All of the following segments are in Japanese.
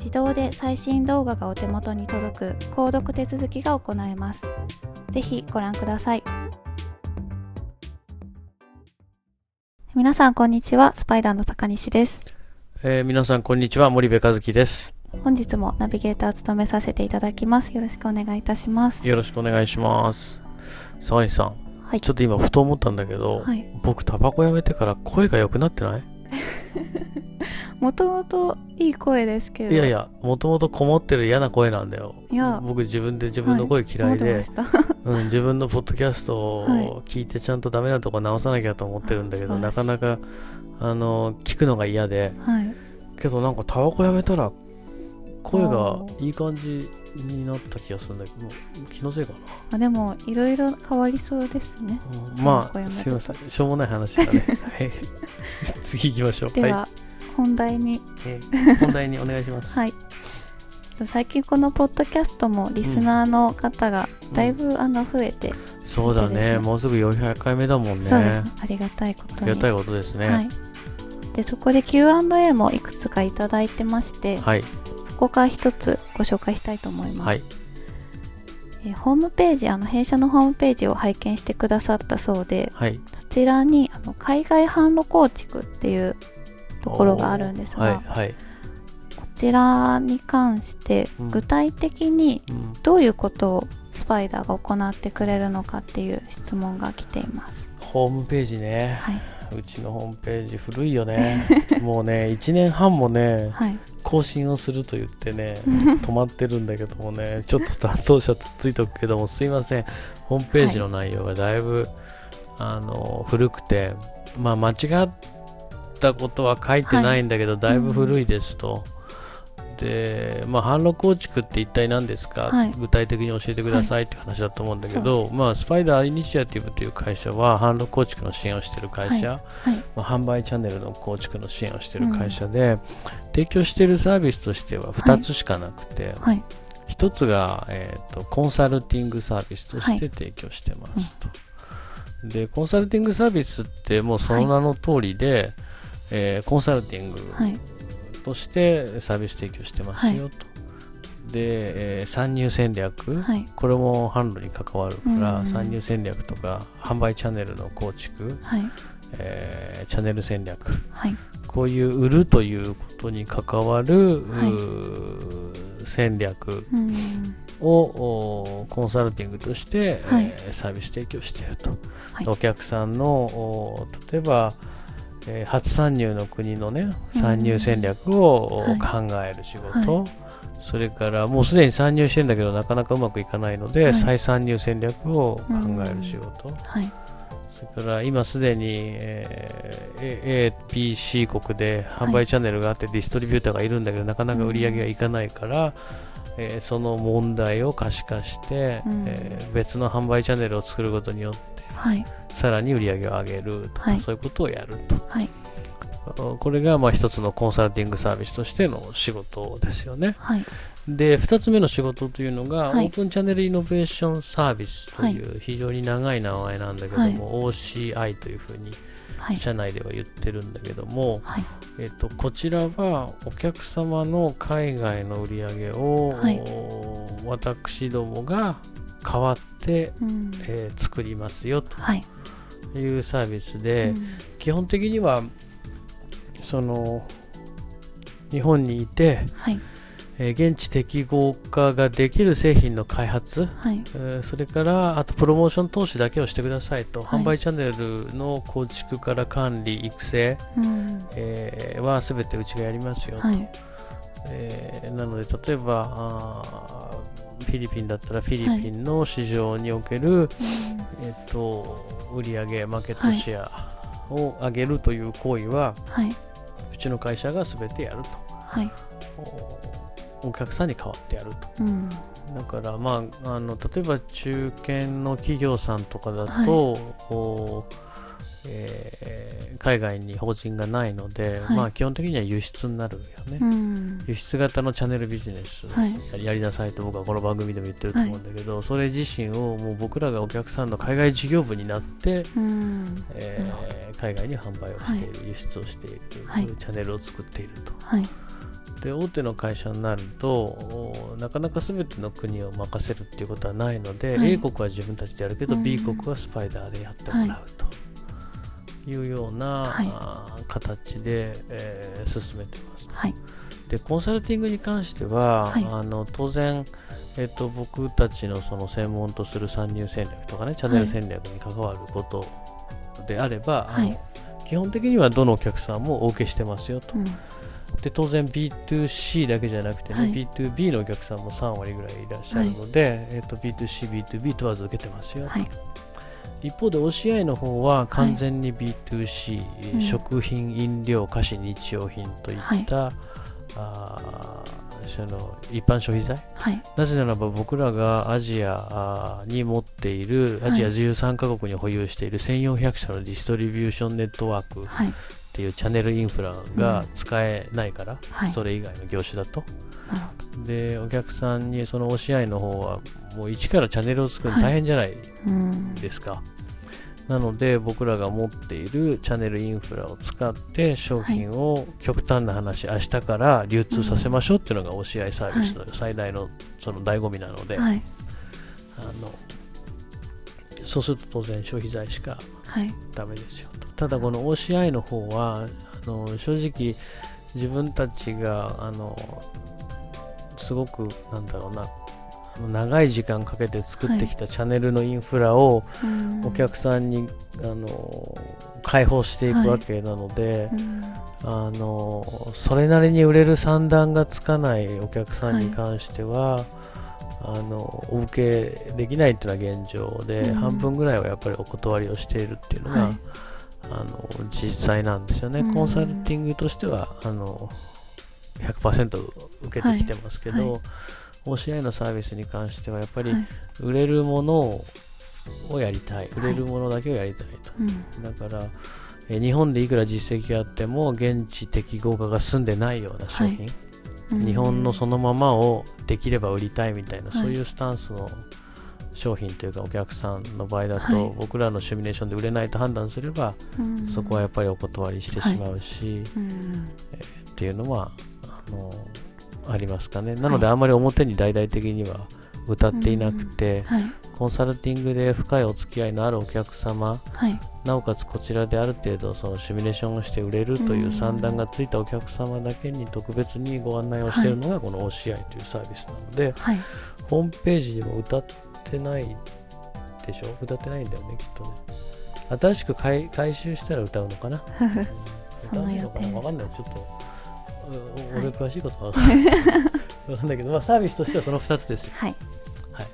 自動で最新動画がお手元に届く購読手続きが行えます。ぜひご覧ください。皆さんこんにちは、スパイダーの高西です。えー、皆さんこんにちは、森部和樹です。本日もナビゲーターを務めさせていただきます。よろしくお願いいたします。よろしくお願いします。沢西さん、はい、ちょっと今ふと思ったんだけど、はい、僕タバコやめてから声が良くなってない？もともといい声ですけど。いやいやもともとこもってる嫌な声なんだよ。いや。僕自分で自分の声嫌いで、はい、うん、自分のポッドキャストを聞いてちゃんとダメなとこ直さなきゃと思ってるんだけど、はい、なかなかあの聞くのが嫌で、はい、けどなんかタバコやめたら声がいい感じになった気がするんだけど気のせいかな。あでもいろいろ変わりそうですね、うん、まあすいません。しょうもない話だね。次行きましょう。では、はい本題に、えー、本題にお願いします。はい。最近このポッドキャストもリスナーの方がだいぶあの増えて、うん、そうだね。もうすぐ400回目だもんね。そうです。ありがたいことありがたいことですね、はい、でそこで Q&A もいくつか頂いてまして、はい、そこから一つご紹介したいと思います、はい、えホームページあの弊社のホームページを拝見してくださったそうで、はい、そちらにあの海外販路構築っていうところがあるんですが、はいはい、こちらに関して具体的にどういうことをスパイダーが行ってくれるのかっていう質問が来ています。ホームページね、はい、うちのホームページ古いよね。もうね1年半もね、はい、更新をすると言ってね 止まってるんだけどもねちょっと担当者つっついとくけどもすいません。ホームページの内容がだいぶ、はい、あの古くてまあ間違ったことは書いてないんだけど、はい、だいぶ古いですと。うん、で、まあ、販路構築って一体何ですか、はい、具体的に教えてくださいって話だと思うんだけど、はい、まあ、スパイダーイニシアティブという会社は販路構築の支援をしている会社、まあ、販売チャンネルの構築の支援をしている会社で、うん、提供しているサービスとしては2つしかなくて、1つが、えーと、コンサルティングサービスとして提供してますと。でコンサルティングサービスってもうその名の通りで、はいえー、コンサルティングとしてサービス提供してますよと。で、えー、参入戦略、はい、これも販路に関わるから、うん、参入戦略とか販売チャンネルの構築、はい、えー、チャンネル戦略、はい、こういう売るということに関わる、戦略を、コンサルティングとして、えー、サービス提供していると。お客さんの例えばえー、初参入の国のね参入戦略を考える仕事、はい。はい、それからもうすでに参入してるんだけどなかなかうまくいかないので、はい、再参入戦略を考える仕事、はい、それから今すでに、えー、APC 国で販売チャンネルがあってディストリビューターがいるんだけど、なかなか売り上げがいかないから、えー、その問題を可視化して、うん、えー、別の販売チャンネルを作ることによって、はい、さらに売り上げを上げるとか、はい、そういうことをやると、はい、これがまあ一つのコンサルティングサービスとしての仕事ですよね。はい、で2つ目の仕事というのが、はい、オープンチャンネルイノベーションサービスという非常に長い名前なんだけども、はい、OCI というふうに社内では言ってるんだけども、はい、えーと、こちらはお客様の海外の売り上げを、私どもが代わって、うん、えー、作りますよとい。うサービスで、うん、基本的にはその日本にいて、はい、えー、現地適合化ができる製品の開発、はい、えー、それからあとプロモーション投資だけをしてくださいと、はい、販売チャンネルの構築から管理、育成、うん、えー、はすべてうちがやりますよと、はい、えー、なので例えばあフィリピンだったらフィリピンの市場における、はい、えーと、売上マーケットシェアを上げるという行為は、はい、うちの会社がすべてやると。はい。お客さんに代わってやると、うん、だからまああの例えば中堅の企業さんとかだと、はい、えー、海外に法人がないので、はい、まあ基本的には輸出になるよね、うん、輸出型のチャンネルビジネス。やりなさいと僕はこの番組でも言ってると思うんだけど、はい、それ自身をもう僕らがお客さんの海外事業部になって、うん、えー、海外に販売をしている、輸出をしている、チャンネルを作っていると。で大手の会社になるとなかなか全ての国を任せるっていうことはないので、はい、A 国は自分たちでやるけど、うん、B 国はスパイダーでやってもらうというような、はい、形で、えー、進めてます、はい、でコンサルティングに関しては、あの当然えっと、僕たちのその専門とする参入戦略とかねチャンネル戦略に関わることであれば、はい、基本的にはどのお客さんもお受けしてますよと、うん、で当然 B2C だけじゃなくてね、はい、B2B のお客さんも3割ぐらいいらっしゃるので、はい、えーと、B2C、B2B 問わず受けてますよ、はい、一方で OCI の方は完全に B2C、はい、食品、飲料、菓子、日用品といった、はい、あその一般消費財、はい、なぜならば僕らがアジアに持っているアジア13カ国に保有している1400社のディストリビューションネットワークっていうチャンネルインフラが使えないから、うん、それ以外の業種だと。でお客さんにその OCI の方はもう一からチャンネルを作るの大変じゃないですか、はいうん、なので僕らが持っているチャンネルインフラを使って商品を極端な話、はい、明日から流通させましょうっていうのが OCI サービスの最大のその醍醐味なので、はい、あのそうすると当然消費財しかダメですよと、ただこの OCI の方はあの正直自分たちがあのすごくなんだろうな長い時間かけて作ってきたチャンネルのインフラをお客さんに、あの開放していくわけなので、あのそれなりに売れる算段がつかないお客さんに関しては、あのお受けできないっていうのは現状で、半分ぐらいはやっぱりお断りをしているっていうのが、あの実際なんですよね、コンサルティングとしてはあの100%受けてきてますけど、はい。OCI のサービスに関してはやっぱり売れるものをやりたい、売れるものだけをやりたいと、だからえ日本でいくら実績があっても現地適合化が済んでないような商品、日本のそのままをできれば売りたいみたいな、そういうスタンスの商品というかお客さんの場合だと、はい、僕らのシミュレーションで売れないと判断すれば、うん、そこはやっぱりお断りしてしまうし、はい、えー、っていうのはあのありますかね。なのであんまり表に大々的には歌っていなくて、はい、コンサルティングで深いお付き合いのあるお客様、なおかつこちらである程度そのシミュレーションをして売れるという算段がついたお客様だけに特別にご案内をしているのがこの OCI というサービスなので、ホームページでも歌ってってないでしょ？歌ってないんだよねきっとね。新しく回回収したら歌うのかな、うん、歌うのかな？分かんない。ちょっと俺詳しいことは分かんない。分かんないけど、まあ、サービスとしてはその2つです。よはい、はい、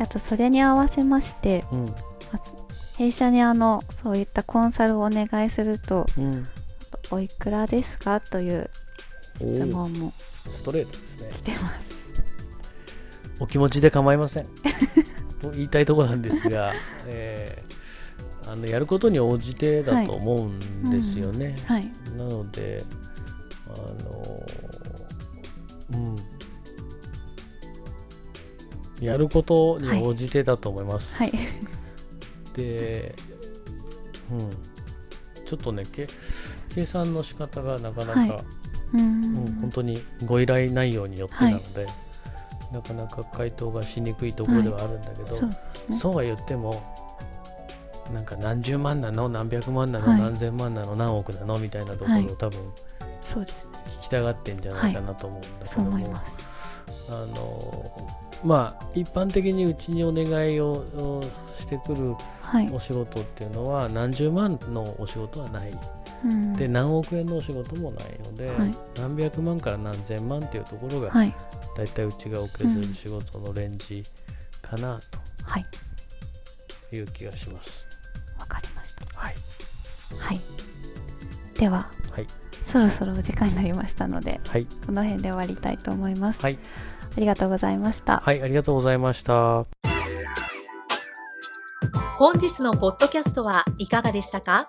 あとそれに合わせまして、うん、弊社にあのそういったコンサルをお願いすると、うん、おいくらですか？という質問もストレートですね。来てますお気持ちで構いません。と言いたいところなんですが、えー、あのやることに応じてだと思うんですよね、はい。うんはい、なのであのうん。やることに応じてだと思います、はい、で、うん、ちょっとね計算の仕方がなかなか、はい。うん、本当にご依頼内容によってなので、はい、なかなか回答がしにくいところではあるんだけど、はいそうね、そうは言ってもなんか何十万なの？何百万なの、はい、何千万なの？何億なの？みたいなところを多分、そうです聞きたがってんじゃないかなと思うんだけども、あのまあ一般的にうちにお願いをしてくるお仕事っていうのは何十万のお仕事はない。で何億円のお仕事もないので、はい、何百万から何千万っていうところが、はい、だいたいうちが受けずる仕事のレンジかなという気がします。わ、かりました。はい。はい。では、はい、そろそろお時間になりましたので、はい、この辺で終わりたいと思います。はい。ありがとうございました。はい、ありがとうございました。本日のポッドキャストはいかがでしたか？